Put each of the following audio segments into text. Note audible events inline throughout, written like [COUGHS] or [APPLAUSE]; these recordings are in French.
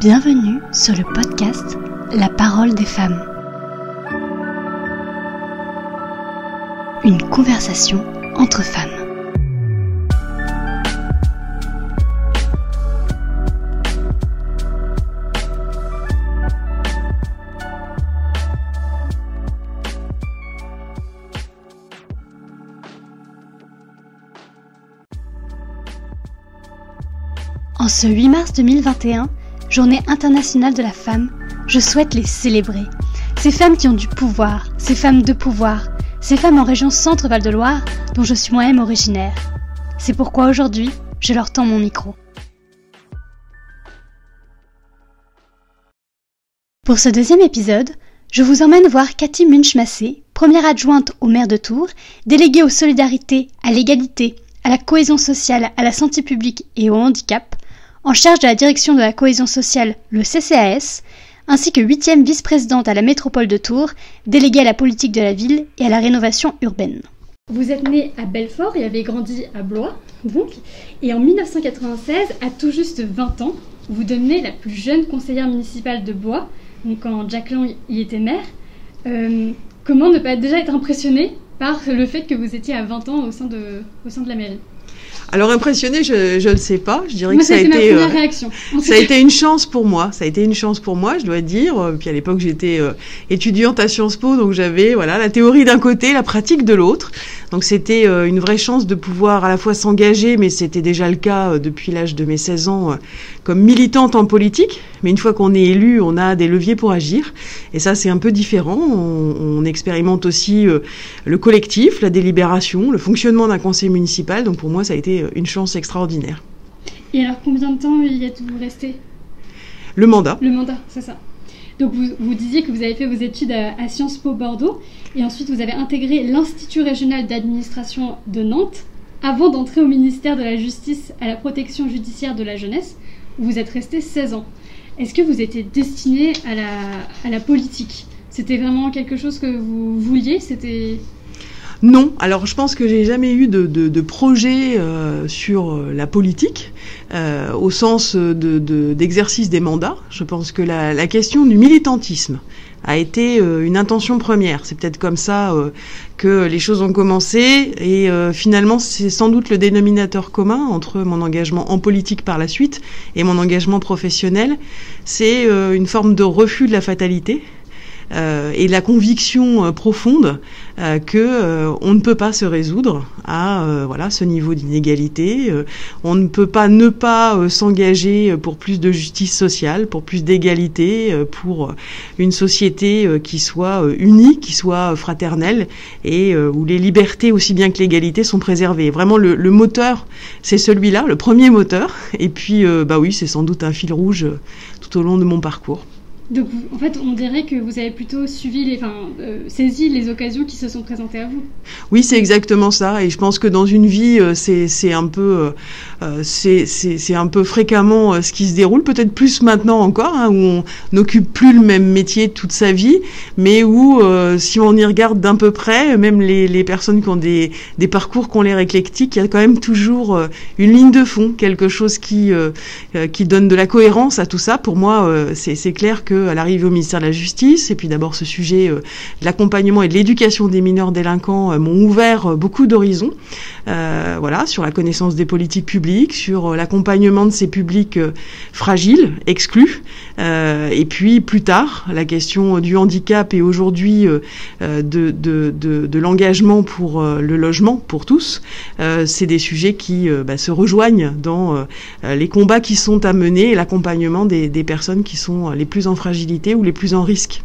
Bienvenue sur le podcast La parole des femmes. Une conversation entre femmes. En ce 8 mars 2021, Journée internationale de la femme, je souhaite les célébrer. Ces femmes qui ont du pouvoir, ces femmes de pouvoir, ces femmes en région Centre-Val de Loire dont je suis moi-même originaire. C'est pourquoi aujourd'hui, je leur tends mon micro. Pour ce deuxième épisode, je vous emmène voir Cathy Munch-Massé, première adjointe au maire de Tours, déléguée aux solidarités, à l'égalité, à la cohésion sociale, à la santé publique et au handicap, en charge de la direction de la cohésion sociale, le CCAS, ainsi que huitième vice-présidente à la métropole de Tours, déléguée à la politique de la ville et à la rénovation urbaine. Vous êtes née à Belfort et avez grandi à Blois, donc, et en 1996, à tout juste 20 ans, vous devenez la plus jeune conseillère municipale de Blois, donc quand Jacques Lang y était maire. Euh, comment ne pas déjà être impressionnée par le fait que vous étiez à 20 ans au sein de, au sein de la mairie? Alors impressionné, je ne sais pas. Je dirais que ça a été euh, réaction. ça a été une chance pour moi. Ça a été une chance pour moi, je dois dire. Puis à l'époque, j'étais euh, étudiante à Sciences Po, donc j'avais voilà la théorie d'un côté, la pratique de l'autre. Donc c'était euh, une vraie chance de pouvoir à la fois s'engager, mais c'était déjà le cas euh, depuis l'âge de mes 16 ans, euh, comme militante en politique. Mais une fois qu'on est élu, on a des leviers pour agir. Et ça, c'est un peu différent. On, on expérimente aussi le collectif, la délibération, le fonctionnement d'un conseil municipal. Donc pour moi, ça a été une chance extraordinaire. Et alors, combien de temps y êtes-vous resté? Le mandat. Le mandat, c'est ça. Donc vous, vous, disiez que vous avez fait vos études à, à Sciences Po Bordeaux et ensuite vous avez intégré l'Institut régional d'administration de Nantes avant d'entrer au ministère de la Justice à la protection judiciaire de la jeunesse où vous êtes resté 16 ans. Est-ce que vous étiez destiné à la, à la politique? C'était vraiment quelque chose que vous vouliez? C'était non, alors je pense que j'ai jamais eu de, de, de projet euh, sur euh, la politique euh, au sens d'exercice de, des mandats. Je pense que la, la, question du militantisme a été une intention première. C'est peut-être comme ça que les choses ont commencé et finalement c'est sans doute le dénominateur commun entre mon engagement en politique par la suite et mon engagement professionnel. C'est une forme de refus de la fatalité et la conviction euh, profonde euh, que euh, on ne peut pas se résoudre à euh, voilà ce niveau d'inégalité. on ne peut pas ne pas s'engager pour plus de justice sociale, pour plus d'égalité, pour une société qui soit unie, qui soit fraternelle et où les libertés aussi bien que l'égalité sont préservées. Vraiment le, le moteur, c'est celui-là, le premier moteur. Et puis bah oui, c'est sans doute un fil rouge tout au long de mon parcours. Donc, en fait, on dirait que vous avez plutôt suivi, enfin, euh, saisi les occasions qui se sont présentées à vous. Oui, c'est exactement ça. Et je pense que dans une vie, euh, c'est un peu, euh, c'est un peu fréquemment ce qui se déroule. Peut-être plus maintenant encore, hein, où on n'occupe plus le même métier toute sa vie, mais où, si on y regarde d'un peu près, même les, personnes qui ont des, parcours qu'on l'air éclectiques, il y a quand même toujours une ligne de fond, quelque chose qui, qui donne de la cohérence à tout ça. Pour moi, c'est clair que à l'arrivée au ministère de la Justice, et puis d'abord ce sujet euh, de l'accompagnement et de l'éducation des mineurs délinquants euh, m'ont ouvert euh, beaucoup d'horizons. voilà, sur la connaissance des politiques publiques, sur l'accompagnement de ces publics fragiles, exclus, et puis plus tard la question du handicap et aujourd'hui de, de, de, l'engagement pour le logement pour tous. C'est des sujets qui bah, se rejoignent dans les combats qui sont à mener et l'accompagnement des, personnes qui sont les plus en ou les plus en risque.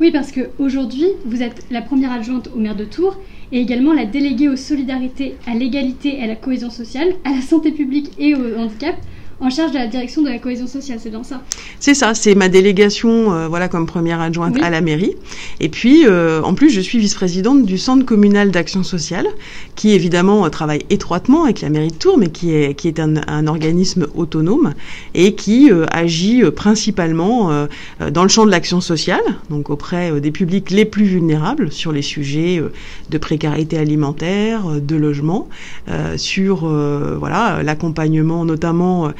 Oui, parce qu'aujourd'hui, vous êtes la première adjointe au maire de Tours et également la déléguée aux solidarités, à l'égalité et à la cohésion sociale, à la santé publique et au handicap en charge de la direction de la cohésion sociale, c'est dans ça C'est ça, c'est ma délégation euh, voilà, comme première adjointe oui. à la mairie. Et puis, euh, en plus, je suis vice-présidente du Centre communal d'action sociale, qui évidemment euh, travaille étroitement avec la mairie de Tours, mais qui est, qui est un, un organisme autonome et qui euh, agit principalement euh, dans le champ de l'action sociale, donc auprès des publics les plus vulnérables sur les sujets de précarité alimentaire, de logement, sur voilà l'accompagnement notamment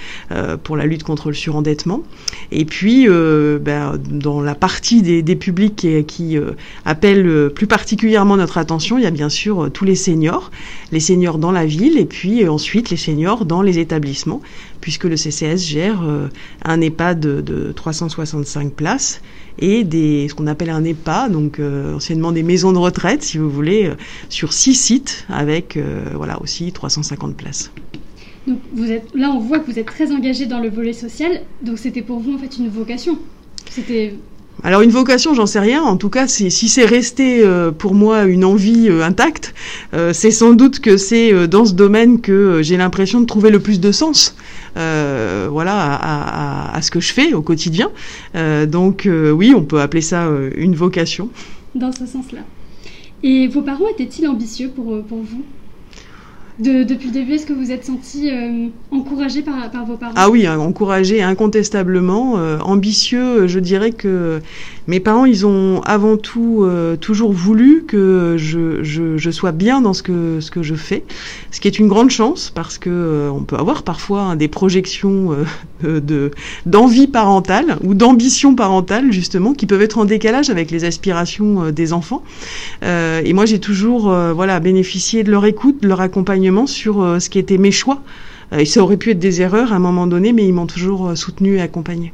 pour la lutte contre le surendettement. Et puis, ben, dans la partie des, publics qui, qui appellent plus particulièrement notre attention, il y a bien sûr tous les seniors, les seniors dans la ville et puis ensuite les seniors dans les établissements, puisque le CCS gère un EHPAD de, de 365 places et des, ce qu'on appelle un EHPA, donc euh, anciennement des maisons de retraite, si vous voulez, euh, sur six sites avec euh, voilà aussi 350 places. Donc vous êtes, là, on voit que vous êtes très engagé dans le volet social. Donc c'était pour vous en fait une vocation. C'était alors une vocation, j'en sais rien. En tout cas, si c'est resté pour moi une envie intacte, c'est sans doute que c'est dans ce domaine que j'ai l'impression de trouver le plus de sens. Euh, voilà, à, à, ce que je fais au quotidien. Euh, donc euh, oui, on peut appeler ça une vocation. Dans ce sens-là. Et vos parents étaient-ils ambitieux pour, pour vous? Depuis le début, est-ce que vous êtes senti euh, encouragé par, vos parents? Ah oui, hein, encouragé incontestablement. Euh, ambitieux, je dirais que mes parents, ils ont avant tout euh, toujours voulu que je, sois bien dans ce que, ce que je fais, ce qui est une grande chance parce que on peut avoir parfois hein, des projections de d'envie parentale ou d'ambition parentale justement qui peuvent être en décalage avec les aspirations des enfants. et moi, j'ai toujours voilà bénéficié de leur écoute, de leur accompagnement sur euh, ce qui était mes choix. Euh, et ça aurait pu être des erreurs à un moment donné, mais ils m'ont toujours euh, soutenu et accompagné.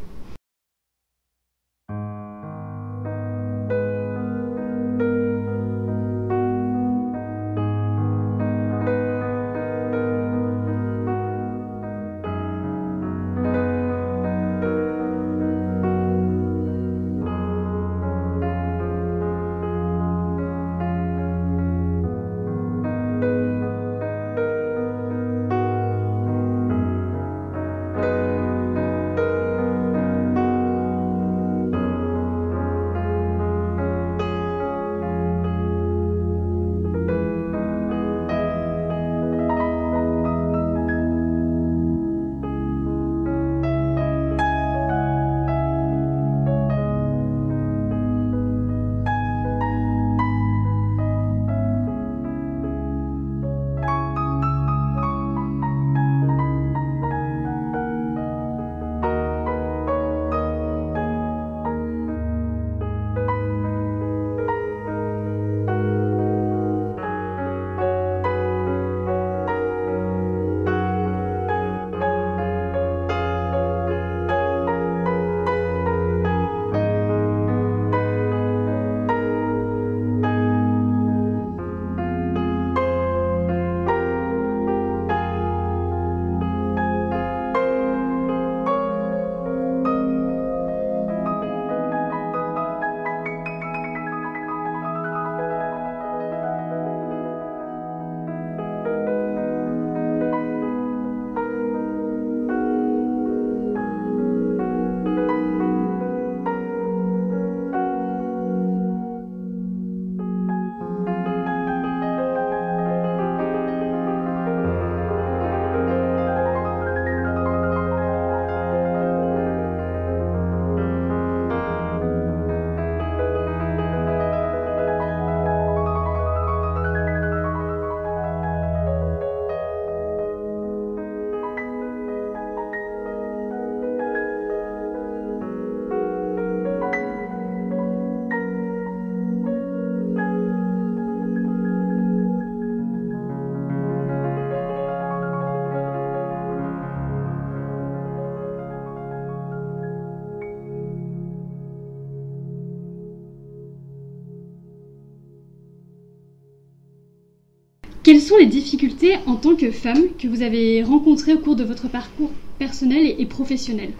Quelles sont les difficultés en tant que femme que vous avez rencontrées au cours de votre parcours personnel et professionnel?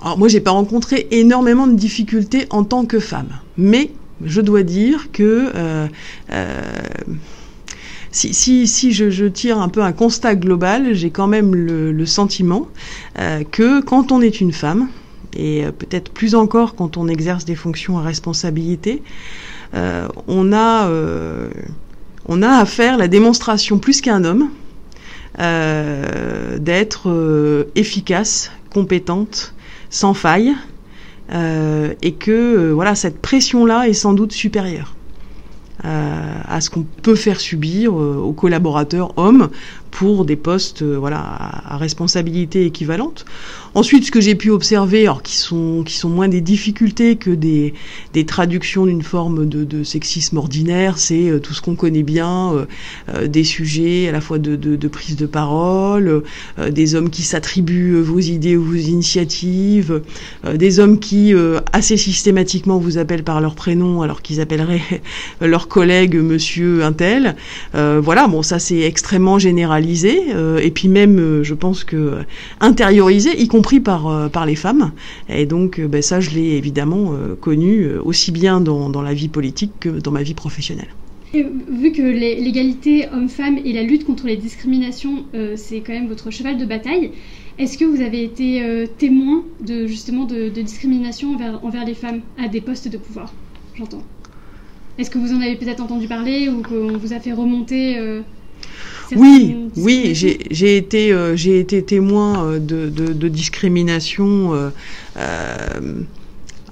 Alors moi, j'ai pas rencontré énormément de difficultés en tant que femme, mais je dois dire que euh, euh, si, si, je, tire un peu un constat global, j'ai quand même le, sentiment euh, que quand on est une femme, et peut-être plus encore quand on exerce des fonctions à responsabilité, on a on a à faire la démonstration plus qu'un homme euh, d'être euh, efficace, compétente, sans faille, euh, et que voilà cette pression-là est sans doute supérieure à ce qu'on peut faire subir aux collaborateurs hommes pour des postes voilà à, responsabilité équivalente. Ensuite, ce que j'ai pu observer, alors qui sont qui sont moins des difficultés que des des traductions d'une forme de, de, sexisme ordinaire, c'est tout ce qu'on connaît bien, des sujets à la fois de, de, de prise de parole, des hommes qui s'attribuent vos idées ou vos initiatives, des hommes qui assez systématiquement vous appellent par leur prénom alors qu'ils appelleraient [LAUGHS] leur collègue monsieur untel. Euh, voilà, bon ça c'est extrêmement généralisé euh, et puis même euh, je pense que intériorisé, y compris par par les femmes. Et donc ben, ça je l'ai évidemment connu aussi bien dans, dans la vie politique que dans ma vie professionnelle. Et vu que l'égalité homme-femme et la lutte contre les discriminations, c'est quand même votre cheval de bataille, est-ce que vous avez été euh, témoin de justement de, discrimination envers, les femmes à des postes de pouvoir J'entends? Est-ce que vous en avez peut-être entendu parler ou qu'on vous a fait remonter euh, oui, oui, j'ai été, euh, j'ai été témoin de, de discrimination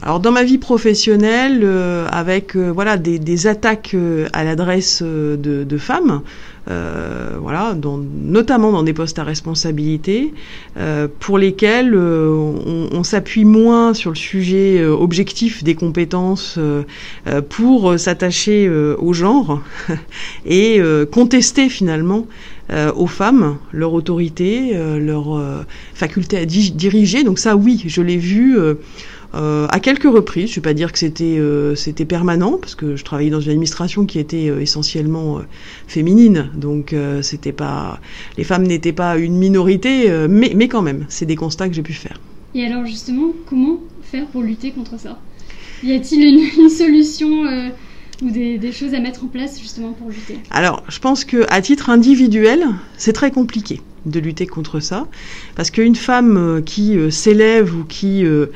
alors dans ma vie professionnelle, euh, avec euh, voilà des, des attaques euh, à l'adresse de, de, femmes, voilà, notamment dans des postes à responsabilité, pour lesquels on, on s'appuie moins sur le sujet objectif des compétences pour s'attacher au genre [LAUGHS] et contester finalement aux femmes leur autorité, leur faculté à diriger. Donc ça, oui, je l'ai vu euh, à quelques reprises. Je ne vais pas dire que c'était euh, c'était permanent parce que je travaillais dans une administration qui était euh, essentiellement féminine, donc c'était pas les femmes n'étaient pas une minorité, mais mais quand même, c'est des constats que j'ai pu faire. Et alors justement, comment faire pour lutter contre ça? Y a-t-il une, [LAUGHS] une, solution ou des, des, choses à mettre en place justement pour lutter? Alors, je pense que à titre individuel, c'est très compliqué de lutter contre ça, parce qu'une femme euh, qui euh, s'élève ou qui euh,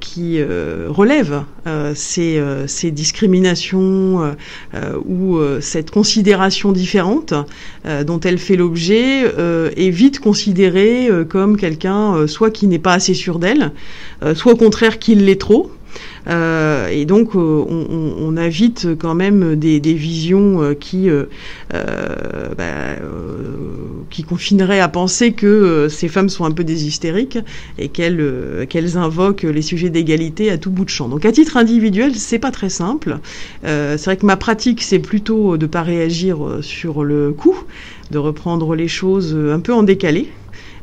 qui relève ces, discriminations ou cette considération différente dont elle fait l'objet est vite considérée comme quelqu'un soit qui n'est pas assez sûr d'elle, soit au contraire qui l'est trop. Euh, et donc, euh, on, on, invite quand même des, visions euh, qui, bah, qui confineraient à penser que ces femmes sont un peu des hystériques et qu'elles qu'elles invoquent les sujets d'égalité à tout bout de champ. Donc, à titre individuel, c'est pas très simple. c'est vrai que ma pratique, c'est plutôt de pas réagir sur le coup, de reprendre les choses un peu en décalé.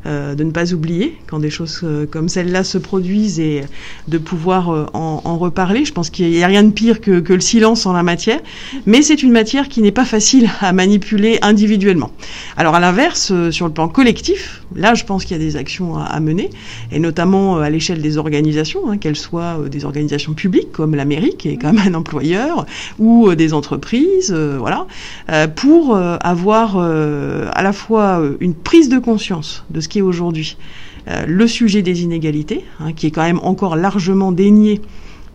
Euh, de ne pas oublier quand des choses euh, comme celle-là se produisent et de pouvoir euh, en, en, reparler. Je pense qu'il n'y a rien de pire que, que, le silence en la matière, mais c'est une matière qui n'est pas facile à manipuler individuellement. Alors à l'inverse, sur le plan collectif, là je pense qu'il y a des actions à, à mener, et notamment à l'échelle des organisations, hein, qu'elles soient des organisations publiques comme la mairie, qui un employeur, ou des entreprises, voilà, pour avoir à la fois une prise de conscience de ce aujourd'hui euh, le sujet des inégalités, hein, qui est quand même encore largement dénié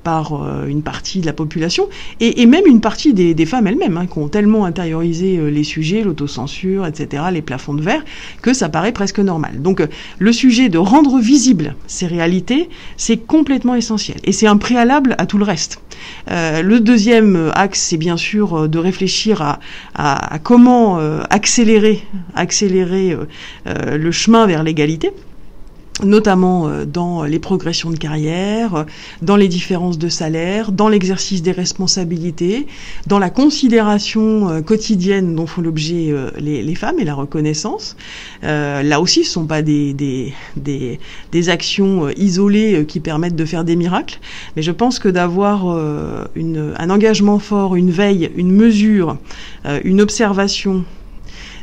par euh, une partie de la population et, même une partie des, femmes elles-mêmes hein, qui ont tellement intériorisé euh, les sujets, l'autocensure, etc., les plafonds de verre, que ça paraît presque normal. Donc le sujet de rendre visibles ces réalités, c'est complètement essentiel et c'est un préalable à tout le reste. le deuxième axe, c'est bien sûr de réfléchir à, à comment accélérer, accélérer le chemin vers l'égalité notamment euh, dans les progressions de carrière, dans les différences de salaire, dans l'exercice des responsabilités, dans la considération euh, quotidienne dont font l'objet euh, les, femmes et la reconnaissance. là aussi, ce ne sont pas des, des, des, des actions isolées qui permettent de faire des miracles, mais je pense que d'avoir un engagement fort, une veille, une mesure, une observation,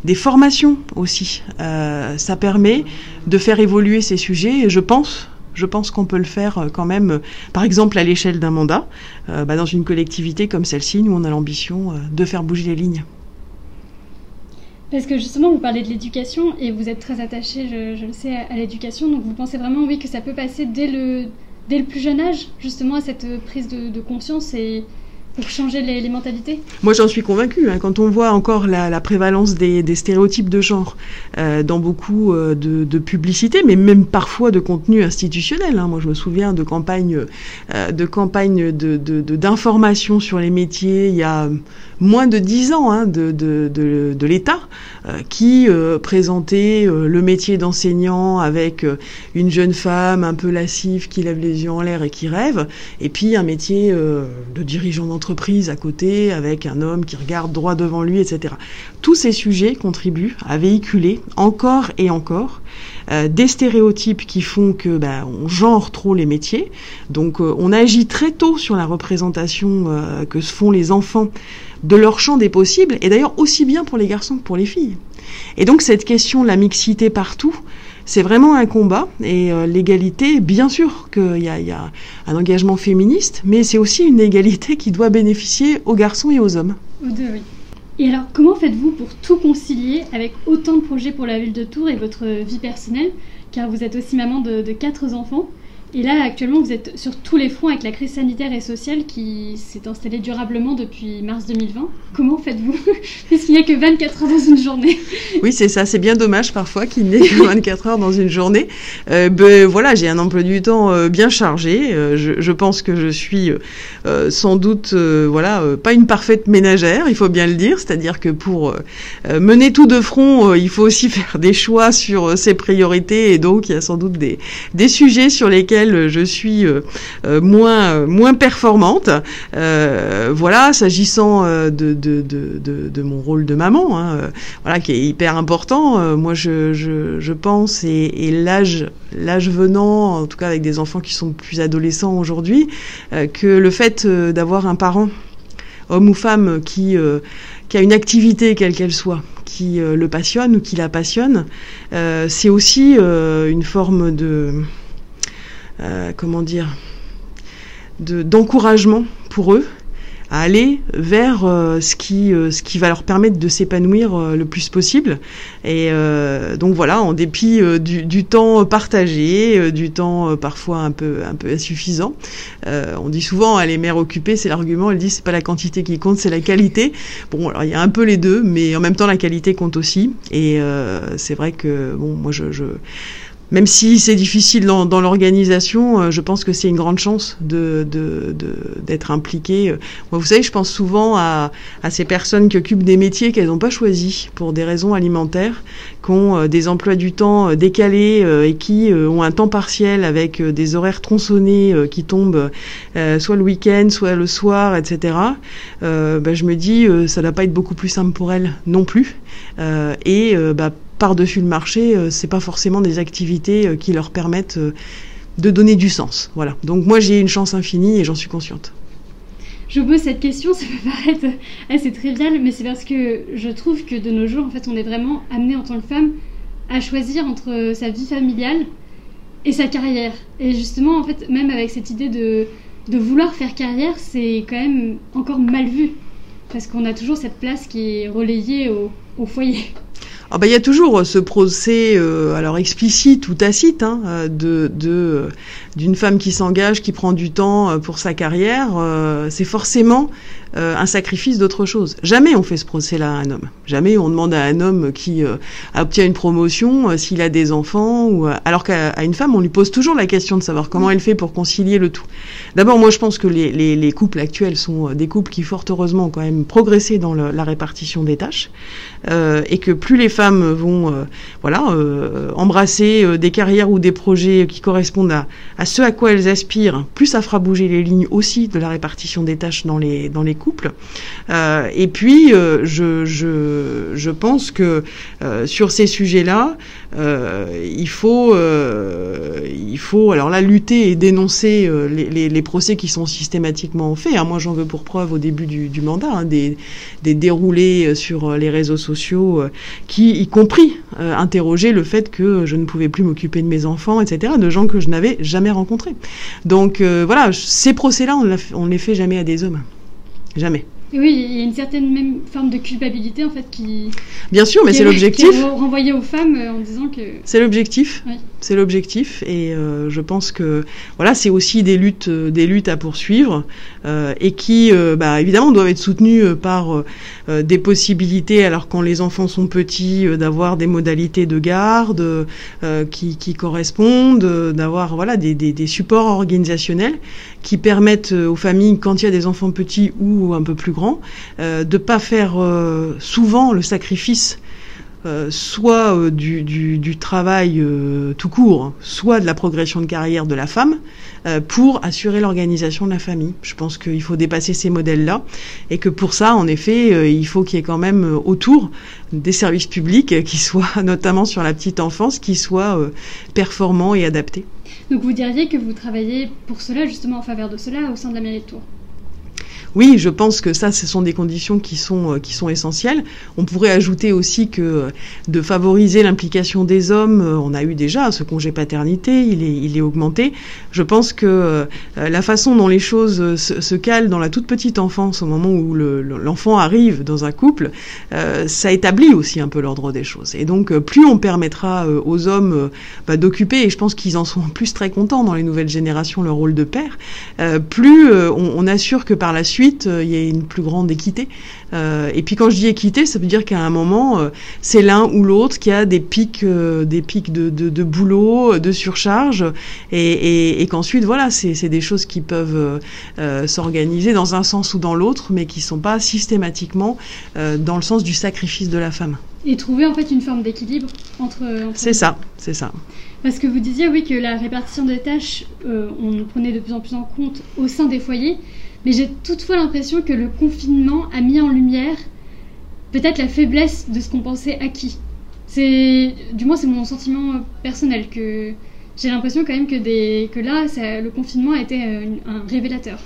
des formations aussi. Euh, ça permet de faire évoluer ces sujets et je pense je pense qu'on peut le faire euh, quand même, euh, par exemple à l'échelle d'un mandat, bah, dans une collectivité comme celle-ci, nous on a l'ambition de faire bouger les lignes. Parce que justement, vous parlez de l'éducation et vous êtes très attaché, je, le sais, à, l'éducation. Donc vous pensez vraiment, oui, que ça peut passer dès le, dès le plus jeune âge, justement, à cette prise de, conscience et, pour changer les, mentalités Moi, j'en suis convaincue. Hein. Quand on voit encore la, prévalence des, stéréotypes de genre euh, dans beaucoup euh, de, de publicités, mais même parfois de contenu institutionnel. Hein. Moi, je me souviens de campagnes, euh, de campagnes d'information sur les métiers il y a moins de dix ans hein, de, de l'État qui présentait le métier d'enseignant avec une jeune femme un peu lascive qui lève les yeux en l'air et qui rêve, et puis un métier de dirigeant d'entreprise entreprise à côté, avec un homme qui regarde droit devant lui, etc. Tous ces sujets contribuent à véhiculer encore et encore euh, des stéréotypes qui font que ben, on genre trop les métiers. Donc euh, on agit très tôt sur la représentation euh, que se font les enfants de leur champ des possibles, et d'ailleurs aussi bien pour les garçons que pour les filles. Et donc cette question de la mixité partout, c'est vraiment un combat. Et euh, l'égalité, bien sûr qu'il y, a, un engagement féministe, mais c'est aussi une égalité qui doit bénéficier aux garçons et aux hommes. Aux deux, oui. Et alors, comment faites-vous pour tout concilier avec autant de projets pour la ville de Tours et votre vie personnelle? Car vous êtes aussi maman de quatre enfants. Et là, actuellement, vous êtes sur tous les fronts avec la crise sanitaire et sociale qui s'est installée durablement depuis mars 2020. Comment faites-vous [LAUGHS] Puisqu'il n'y a que 24 heures dans une journée. Oui, c'est ça. C'est bien dommage parfois qu'il n'y ait que 24 heures dans une journée. Euh, ben, voilà, j'ai un emploi du temps euh, bien chargé. Euh, je, pense que je suis sans doute, voilà, pas une parfaite ménagère, il faut bien le dire. C'est-à-dire que pour mener tout de front, il faut aussi [LAUGHS] faire des choix sur ses priorités. Et donc, il y a sans doute des, des sujets sur lesquels je suis euh, euh, moins moins performante. Euh, voilà, s'agissant de de, de, mon rôle de maman, hein, voilà, qui est hyper important. moi, je, je, pense et, l'âge venant, en tout cas avec des enfants qui sont plus adolescents aujourd'hui, que le fait d'avoir un parent homme ou femme qui, qui a une activité quelle qu'elle soit, qui le passionne ou qui la passionne, c'est aussi une forme de euh, comment dire, d'encouragement pour eux à aller vers euh, ce qui euh, ce qui va leur permettre de s'épanouir le plus possible. Et donc voilà en dépit du, temps partagé du temps parfois un peu insuffisant on dit souvent les mères occupées c'est l'argument elles disent c'est pas la quantité qui compte c'est la qualité. Bon alors il y a un peu les deux mais en même temps la qualité compte aussi. Et c'est vrai que bon moi je même si c'est difficile dans, dans l'organisation, euh, je pense que c'est une grande chance de, d'être impliqué. Moi, vous savez, je pense souvent à, à ces personnes qui occupent des métiers qu'elles n'ont pas choisis pour des raisons alimentaires, qui ont euh, des emplois du temps euh, décalés et qui ont un temps partiel avec des horaires tronçonnés qui tombent soit le week-end, soit le soir, etc. Euh, bah, je me dis, ça ne va pas être beaucoup plus simple pour elles non plus. et bah, par-dessus le marché, euh, c'est pas forcément des activités euh, qui leur permettent euh, de donner du sens. Voilà. Donc moi j'ai une chance infinie et j'en suis consciente. Je pose cette question, ça peut paraître assez trivial, mais c'est parce que je trouve que de nos jours, en fait, on est vraiment amené en tant que femme à choisir entre sa vie familiale et sa carrière. Et justement, en fait, même avec cette idée de, vouloir faire carrière, c'est quand même encore mal vu. Parce qu'on a toujours cette place qui est relayée au foyer. Ah bah, il y a toujours ce procès, euh, alors explicite ou tacite, hein, euh, de, d'une femme qui s'engage, qui prend du temps euh, pour sa carrière. c'est forcément un sacrifice d'autre chose. Jamais on fait ce procès-là à un homme. Jamais on demande à un homme qui obtient une promotion s'il a des enfants, alors qu'à une femme on lui pose toujours la question de savoir comment elle fait pour concilier le tout. D'abord, moi je pense que les, les, les, couples actuels sont des couples qui fort heureusement ont quand même progressé dans la répartition des tâches, et que plus les femmes vont euh, voilà euh, embrasser euh, des carrières ou des projets qui correspondent à, à, ce à quoi elles aspirent, plus ça fera bouger les lignes aussi de la répartition des tâches dans les couples. et puis je pense que sur ces sujets-là, il faut il faut alors là lutter et dénoncer les, les, les, procès qui sont systématiquement faits. Hein. Moi j'en veux pour preuve au début du, du mandat hein, des, des déroulés sur les réseaux sociaux qui y compris euh, interroger le fait que je ne pouvais plus m'occuper de mes enfants, etc., de gens que je n'avais jamais rencontrés. Donc euh, voilà, ces procès-là, on ne les fait jamais à des hommes. Jamais. Et oui, il y a une certaine même forme de culpabilité en fait qui. Bien sûr, mais c'est l'objectif. Renvoyé aux femmes en disant que. C'est l'objectif. C'est l'objectif, et je pense que voilà, c'est aussi des luttes, des luttes à poursuivre, et qui, bah, évidemment, doivent être soutenues par des possibilités, alors quand les enfants sont petits, d'avoir des modalités de garde qui, correspondent, d'avoir voilà des, supports organisationnels qui permettent aux familles, quand il y a des enfants petits ou un peu plus grands, euh, de pas faire euh, souvent le sacrifice euh, soit euh, du, travail tout court, soit de la progression de carrière de la femme, pour assurer l'organisation de la famille. Je pense qu'il faut dépasser ces modèles-là et que pour ça, en effet, il faut qu'il y ait quand même autour des services publics qui soient, [LAUGHS] notamment sur la petite enfance, qui soient performants et adaptés. Donc vous diriez que vous travaillez pour cela, justement en faveur de cela, au sein de la mairie de Tours? Oui, je pense que ça, ce sont des conditions qui sont, euh, qui sont essentielles. On pourrait ajouter aussi que euh, de favoriser l'implication des hommes, euh, on a eu déjà ce congé paternité, il est, il est augmenté. Je pense que la façon dont les choses se, calent dans la toute petite enfance, au moment où l'enfant arrive dans un couple, ça établit aussi un peu l'ordre des choses. Et donc, plus on permettra aux hommes bah, d'occuper, et je pense qu'ils en sont en plus très contents dans les nouvelles générations, leur rôle de père, plus on, on assure que par la suite, euh, il y a une plus grande équité. Euh, et puis quand je dis équité, ça veut dire qu'à un moment, euh, c'est l'un ou l'autre qui a des pics, des pics de, boulot, de surcharge, et, qu'ensuite, voilà, c'est des choses qui peuvent s'organiser dans un sens ou dans l'autre, mais qui ne sont pas systématiquement dans le sens du sacrifice de la femme. Et trouver en fait une forme d'équilibre entre. c'est ça, c'est ça. Parce que vous disiez oui que la répartition des tâches, on prenait de plus en plus en compte au sein des foyers, mais j'ai toutefois l'impression que le confinement a mis en lumière peut-être la faiblesse de ce qu'on pensait acquis. C'est, du moins, c'est mon sentiment personnel que j'ai l'impression quand même que, des, que là, le confinement a été euh, un, révélateur.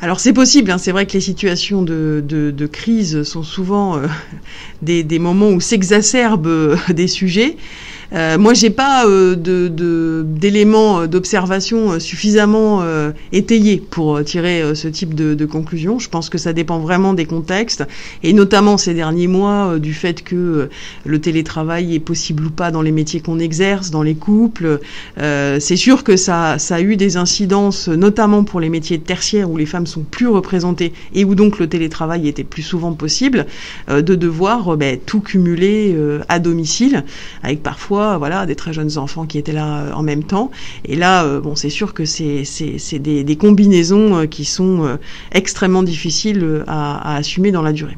Alors c'est possible, hein. c'est vrai que les situations de, de, crise sont souvent euh, [LAUGHS] des, des, moments où s'exacerbent euh, des sujets. Euh, moi, j'ai pas euh, d'éléments de, euh, d'observation suffisamment étayés pour tirer ce type de, de, conclusion. Je pense que ça dépend vraiment des contextes, et notamment ces derniers mois du fait que le télétravail est possible ou pas dans les métiers qu'on exerce, dans les couples. C'est sûr que ça, ça a eu des incidences, notamment pour les métiers tertiaires où les femmes sont plus représentées et où donc le télétravail était plus souvent possible, de devoir ben, tout cumuler à domicile, avec parfois voilà, des très jeunes enfants qui étaient là euh, en même temps. Et là, euh, bon, c'est sûr que c'est des, combinaisons euh, qui sont extrêmement difficiles à assumer dans la durée.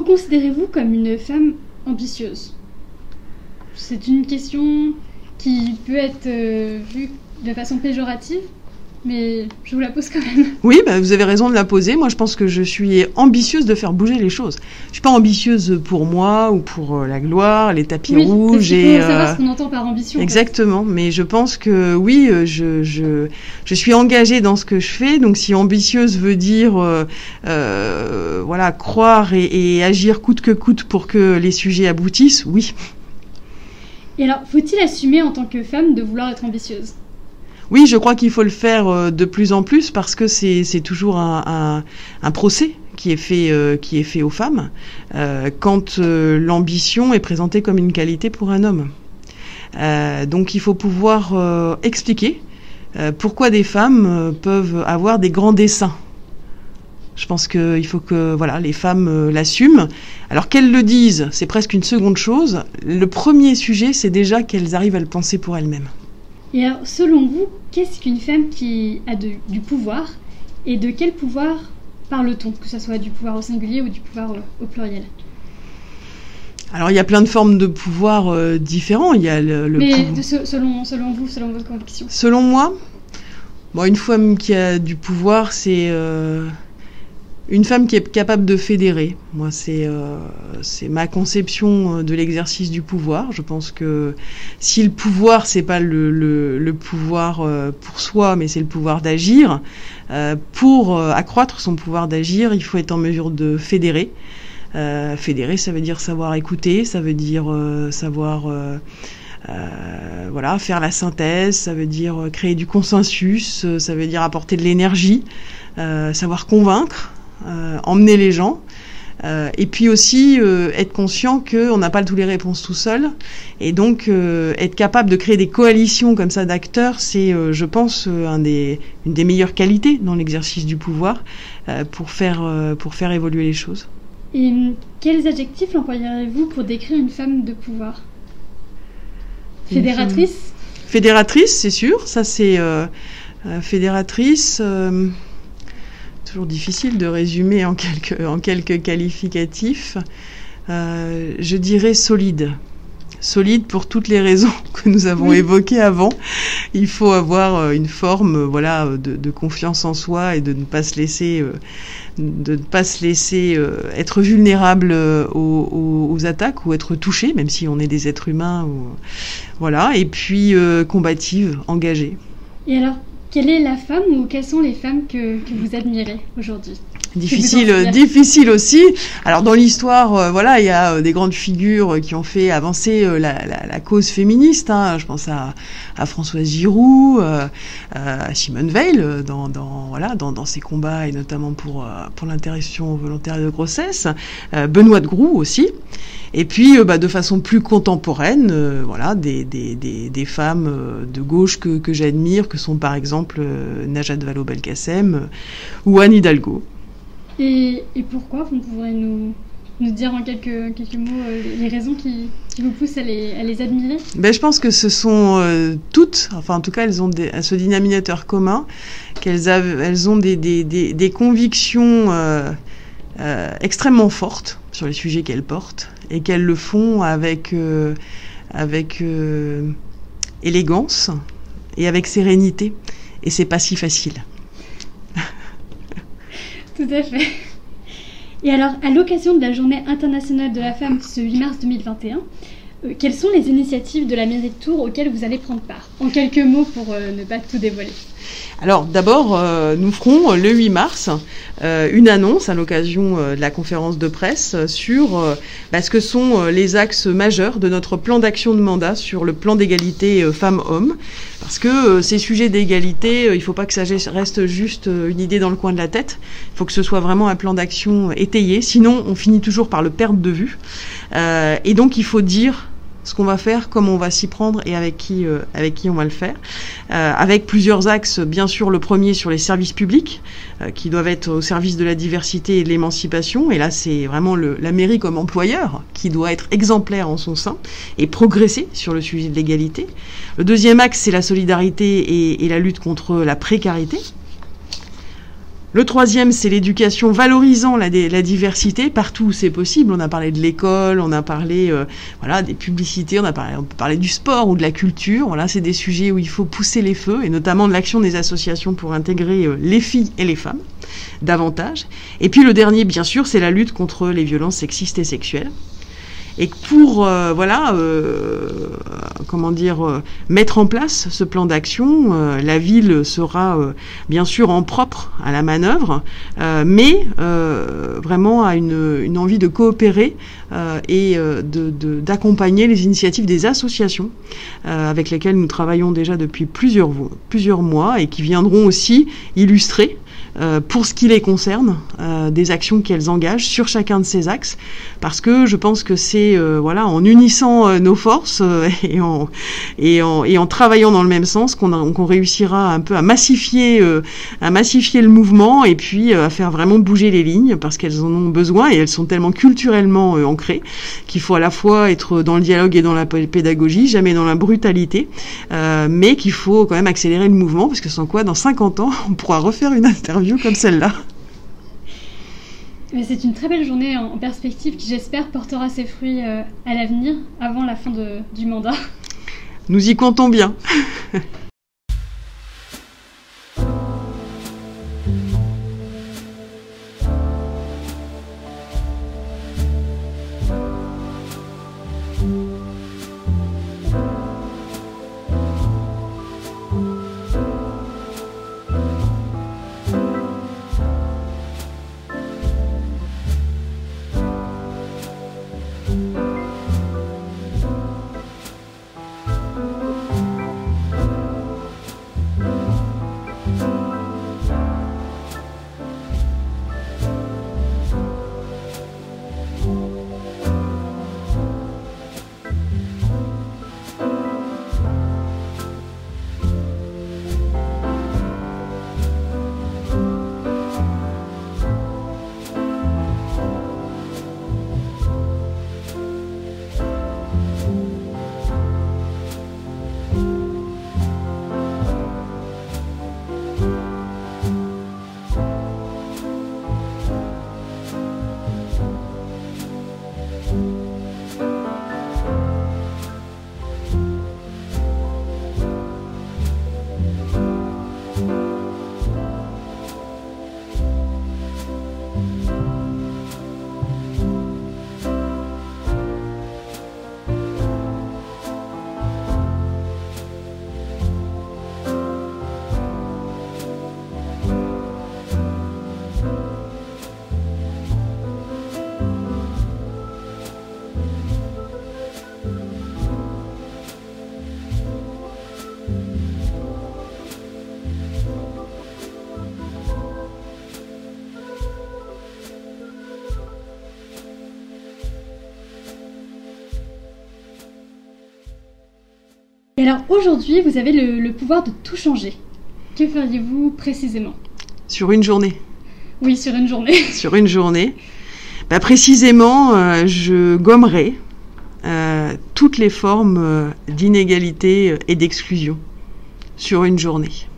Vous considérez-vous comme une femme ambitieuse? C'est une question qui peut être euh, vue de façon péjorative, mais je vous la pose quand même. Oui, bah, vous avez raison de la poser. Moi, je pense que je suis ambitieuse de faire bouger les choses. Je suis pas ambitieuse pour moi ou pour euh, la gloire, les tapis Oui, rouges qu'il faut et savoir euh, ce qu'on entend par ambition. Exactement, mais je pense que oui, euh, je, je, je suis engagée dans ce que je fais. Donc, si ambitieuse veut dire, euh, voilà, croire et, et agir coûte que coûte pour que les sujets aboutissent, oui. Et alors, faut-il assumer en tant que femme de vouloir être ambitieuse? Oui, je crois qu'il faut le faire euh, de plus en plus parce que c'est toujours un, procès qui est fait euh, qui est fait aux femmes euh, quand l'ambition est présentée comme une qualité pour un homme. Donc il faut pouvoir expliquer pourquoi des femmes peuvent avoir des grands dessins. Je pense qu'il faut que voilà les femmes l'assument. Alors qu'elles le disent, c'est presque une seconde chose. Le premier sujet, c'est déjà qu'elles arrivent à le penser pour elles-mêmes. Et alors, selon vous, qu'est-ce qu'une femme qui a de- du pouvoir Et de quel pouvoir parle-t-on Que ce soit du pouvoir au singulier ou du pouvoir au, au pluriel? Alors il y a plein de formes de pouvoir euh, différents. Il y a le, le Mais pou- de ce- selon, selon vous, selon votre conviction? Selon moi, bon, une femme qui a du pouvoir, c'est euh, une femme qui est capable de fédérer. Moi, c'est euh, ma conception euh, de l'exercice du pouvoir. Je pense que si le pouvoir, c'est pas le, le, le pouvoir euh, pour soi, mais c'est le pouvoir d'agir, euh, pour euh, accroître son pouvoir d'agir, il faut être en mesure de fédérer. Euh, fédérer, ça veut dire savoir écouter, ça veut dire euh, savoir euh, voilà, faire la synthèse, ça veut dire créer du consensus, ça veut dire apporter de l'énergie, savoir convaincre, emmener les gens. Euh, et puis aussi euh, être conscient qu'on n'a pas toutes les réponses tout seul. Et donc euh, être capable de créer des coalitions comme ça d'acteurs, c'est, euh, je pense, euh, un des, une des meilleures qualités dans l'exercice du pouvoir euh, pour, faire, euh, pour faire évoluer les choses. Et quels adjectifs employeriez-vous pour décrire une femme de pouvoir? Fédératrice? Fédératrice, c'est sûr, ça c'est euh, euh, fédératrice. Toujours difficile de résumer en quelques, en quelques qualificatifs. Euh, je dirais solide. Solide pour toutes les raisons [LAUGHS] que nous avons Oui. évoquées avant. Il faut avoir euh, une forme, euh, voilà, de, de confiance en soi et de ne pas se laisser, de ne pas se laisser être vulnérable aux, aux- aux attaques ou être touché, même si on est des êtres humains. Ou, voilà. Et puis euh, combative, engagée. Et alors, quelle est la femme ou quelles sont les femmes que, que vous admirez aujourd'hui? Difficile, difficile aussi. Alors dans l'histoire, euh, voilà, il y a euh, des grandes figures qui ont fait avancer euh, la, la- la cause féministe. hein. Je pense à, à Françoise Giroud, à Simone Veil dans, dans voilà dans, dans ses combats et notamment pour pour l'interruption volontaire de grossesse. Benoît de Groux aussi. Et puis bah, de façon plus contemporaine, voilà, des, des, des, des femmes de gauche que, que j'admire, que sont par exemple Najat Vallaud-Belkacem ou Anne Hidalgo. Et, pourquoi Vous pourrez nous, nous dire en quelques, quelques mots euh, les raisons qui, qui vous poussent à les, à les admirer? Ben, je pense que ce sont euh, toutes, enfin en tout cas elles ont ce dénominateur commun, qu'elles elles ont des, des, des, convictions euh, extrêmement fortes sur les sujets qu'elles portent et qu'elles le font avec, avec élégance et avec sérénité. Et c'est pas si facile. Tout à fait. Et alors, à l'occasion de la Journée internationale de la femme ce 8 mars 2021, euh, quelles sont les initiatives de la mairie de Tours auxquelles vous allez prendre part? En quelques mots pour euh, ne pas tout dévoiler. Alors d'abord, euh, nous ferons euh, le 8 mars euh, une annonce à l'occasion de la conférence de presse sur bah, ce que sont les axes majeurs de notre plan d'action de mandat sur le plan d'égalité femmes-hommes. Parce que ces sujets d'égalité, il ne faut pas que ça reste juste une idée dans le coin de la tête. Il faut que ce soit vraiment un plan d'action étayé. Sinon, on finit toujours par le perdre de vue. Et donc, il faut dire ce qu'on va faire, comment on va s'y prendre et avec qui, euh, avec qui on va le faire. Euh, avec plusieurs axes, bien sûr le premier sur les services publics, euh, qui doivent être au service de la diversité et de l'émancipation. Et là, c'est vraiment le, la mairie comme employeur qui doit être exemplaire en son sein et progresser sur le sujet de l'égalité. Le deuxième axe, c'est la solidarité et, et la lutte contre la précarité. Le troisième, c'est l'éducation valorisant la, diversité partout où c'est possible. On a parlé de l'école, on a parlé euh, voilà des publicités, on a parlé, peut parler du sport ou de la culture. Voilà, c'est des sujets où il faut pousser les feux et notamment de l'action des associations pour intégrer euh, les filles et les femmes davantage. Et puis le dernier, bien sûr, c'est la lutte contre les violences sexistes et sexuelles et pour euh, voilà comment dire euh, mettre en place ce plan d'action. La ville sera bien sûr en propre à la manœuvre mais vraiment à une, envie de coopérer et d'accompagner les initiatives des associations avec lesquelles nous travaillons déjà depuis plusieurs mois et qui viendront aussi illustrer euh, pour ce qui les concerne, euh, des actions qu'elles engagent sur chacun de ces axes, parce que je pense que c'est euh, voilà en unissant nos forces [LAUGHS] et en, et, en, et en travaillant dans le même sens qu'on qu'on réussira un peu à massifier à massifier le mouvement et puis à faire vraiment bouger les lignes parce qu'elles en ont besoin et elles sont tellement culturellement ancrées qu'il faut à la fois être dans le dialogue et dans la pédagogie, jamais dans la brutalité, mais qu'il faut quand même accélérer le mouvement parce que sans quoi dans 50 ans [LAUGHS] on pourra refaire une interview comme celle-là. C'est une très belle journée en perspective qui, j'espère, portera ses fruits euh, à l'avenir, avant la fin de, du mandat. Nous y comptons bien. [LAUGHS] Et alors aujourd'hui, vous avez le, pouvoir de tout changer. Que feriez-vous précisément? Sur une journée. Oui, sur une journée. [LAUGHS] sur une journée. Bah, précisément, euh, je gommerai euh, toutes les formes euh, d'inégalité et d'exclusion sur une journée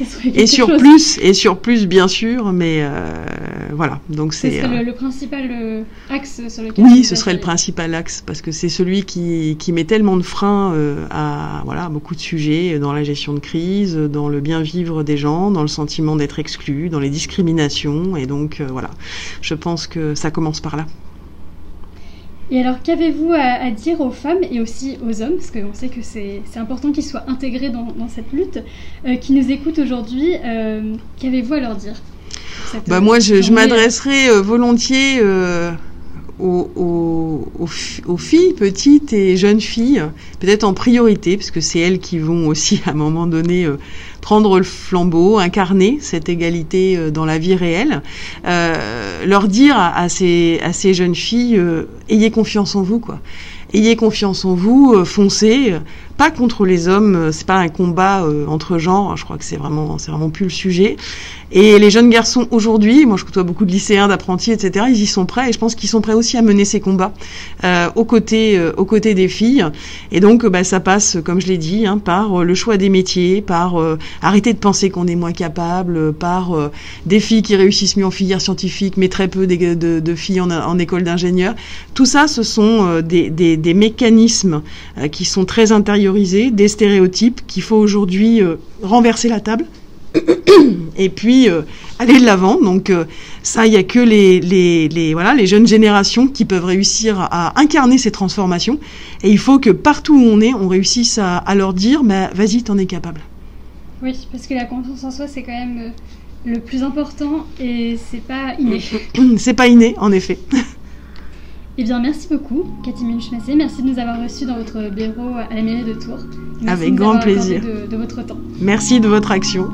[LAUGHS] et sur plus et sur plus bien sûr mais euh, voilà. Donc c'est euh, le, principal euh, axe sur lequel oui ce serait le principal axe parce que c'est celui qui, qui met tellement de freins à voilà beaucoup de sujets dans la gestion de crise dans le bien vivre des gens dans le sentiment d'être exclu dans les discriminations et donc voilà. Je pense que ça commence par là et alors, qu'avez-vous à, dire aux femmes et aussi aux hommes, parce qu'on sait que c'est important qu'ils soient intégrés dans, cette lutte, euh, qui nous écoutent aujourd'hui, euh, qu'avez-vous à leur dire bah Moi, je, je m'adresserai euh, volontiers aux, aux, filles petites et jeunes filles, peut-être en priorité, parce que c'est elles qui vont aussi à un moment donné euh, prendre le flambeau, incarner cette égalité euh, dans la vie réelle, euh, leur dire à, ces, à ces jeunes filles, ayez confiance en vous, quoi. Ayez confiance en vous, foncez, pas contre les hommes, c'est pas un combat entre genres, je crois que c'est vraiment, c'est vraiment plus le sujet. Et les jeunes garçons aujourd'hui, moi je côtoie beaucoup de lycéens, d'apprentis, etc., ils y sont prêts et je pense qu'ils sont prêts aussi à mener ces combats euh, aux, côtés, euh, aux côtés des filles. Et donc bah, ça passe, comme je l'ai dit, hein, par euh, le choix des métiers, par euh, arrêter de penser qu'on est moins capable, par des filles qui réussissent mieux en filière scientifique, mais très peu de, de, de filles en, en école d'ingénieur. Tout ça, ce sont des, des, des, mécanismes qui sont très intériorisés, des stéréotypes qu'il faut aujourd'hui renverser la table [COUGHS] et puis euh, aller de l'avant. Donc euh, ça, il n'y a que les, les, les, voilà, les jeunes générations qui peuvent réussir à incarner ces transformations. Et il faut que partout où on est, on réussisse à, à leur dire, bah, vas-y, t'en es capable. Oui, parce que la confiance en soi, c'est quand même euh, le plus important et c'est pas inné. [COUGHS] c'est pas inné, en effet. [COUGHS] Eh bien, merci beaucoup, Cathy Munchmassé. Merci de nous avoir reçus dans votre bureau à la mairie de Tours. Avec grand plaisir. De, de votre temps. Merci de votre action.